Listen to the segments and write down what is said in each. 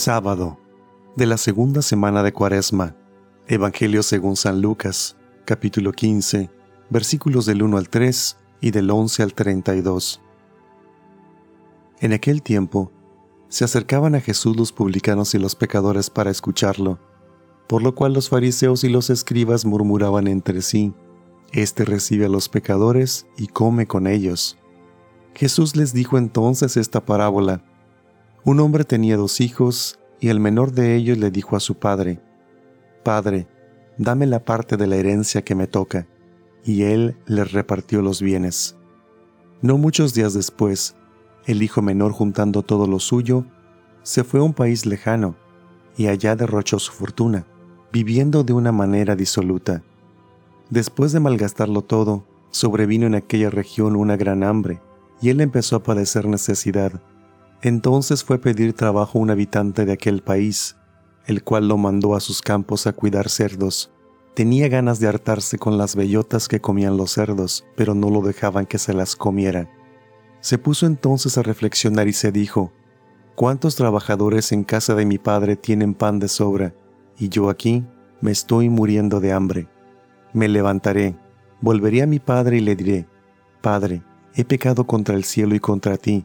Sábado de la segunda semana de Cuaresma. Evangelio según San Lucas, capítulo 15, versículos del 1 al 3 y del 11 al 32. En aquel tiempo, se acercaban a Jesús los publicanos y los pecadores para escucharlo, por lo cual los fariseos y los escribas murmuraban entre sí, Este recibe a los pecadores y come con ellos. Jesús les dijo entonces esta parábola, un hombre tenía dos hijos, y el menor de ellos le dijo a su padre, Padre, dame la parte de la herencia que me toca. Y él les repartió los bienes. No muchos días después, el hijo menor juntando todo lo suyo, se fue a un país lejano, y allá derrochó su fortuna, viviendo de una manera disoluta. Después de malgastarlo todo, sobrevino en aquella región una gran hambre, y él empezó a padecer necesidad entonces fue pedir trabajo a un habitante de aquel país, el cual lo mandó a sus campos a cuidar cerdos. Tenía ganas de hartarse con las bellotas que comían los cerdos, pero no lo dejaban que se las comieran. Se puso entonces a reflexionar y se dijo, ¿Cuántos trabajadores en casa de mi padre tienen pan de sobra, y yo aquí me estoy muriendo de hambre? Me levantaré, volveré a mi padre y le diré, Padre, he pecado contra el cielo y contra ti,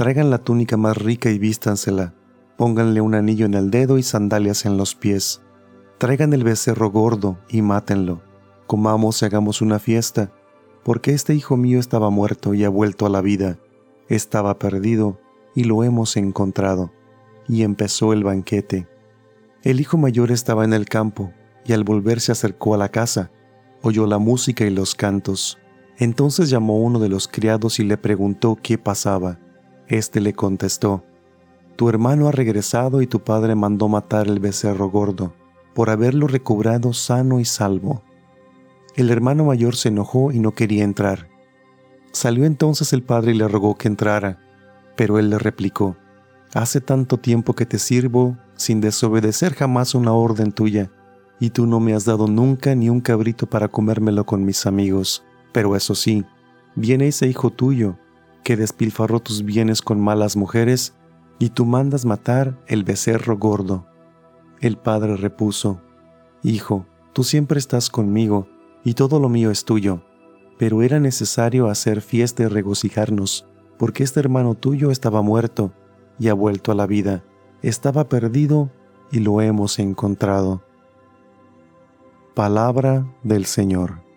Traigan la túnica más rica y vístansela. Pónganle un anillo en el dedo y sandalias en los pies. Traigan el becerro gordo y mátenlo. Comamos y hagamos una fiesta, porque este hijo mío estaba muerto y ha vuelto a la vida. Estaba perdido y lo hemos encontrado. Y empezó el banquete. El hijo mayor estaba en el campo, y al volver se acercó a la casa. Oyó la música y los cantos. Entonces llamó uno de los criados y le preguntó qué pasaba. Este le contestó, Tu hermano ha regresado y tu padre mandó matar el becerro gordo, por haberlo recobrado sano y salvo. El hermano mayor se enojó y no quería entrar. Salió entonces el padre y le rogó que entrara, pero él le replicó, Hace tanto tiempo que te sirvo sin desobedecer jamás una orden tuya, y tú no me has dado nunca ni un cabrito para comérmelo con mis amigos. Pero eso sí, viene ese hijo tuyo, que despilfarró tus bienes con malas mujeres, y tú mandas matar el becerro gordo. El padre repuso, Hijo, tú siempre estás conmigo, y todo lo mío es tuyo, pero era necesario hacer fiesta y regocijarnos, porque este hermano tuyo estaba muerto y ha vuelto a la vida, estaba perdido y lo hemos encontrado. Palabra del Señor.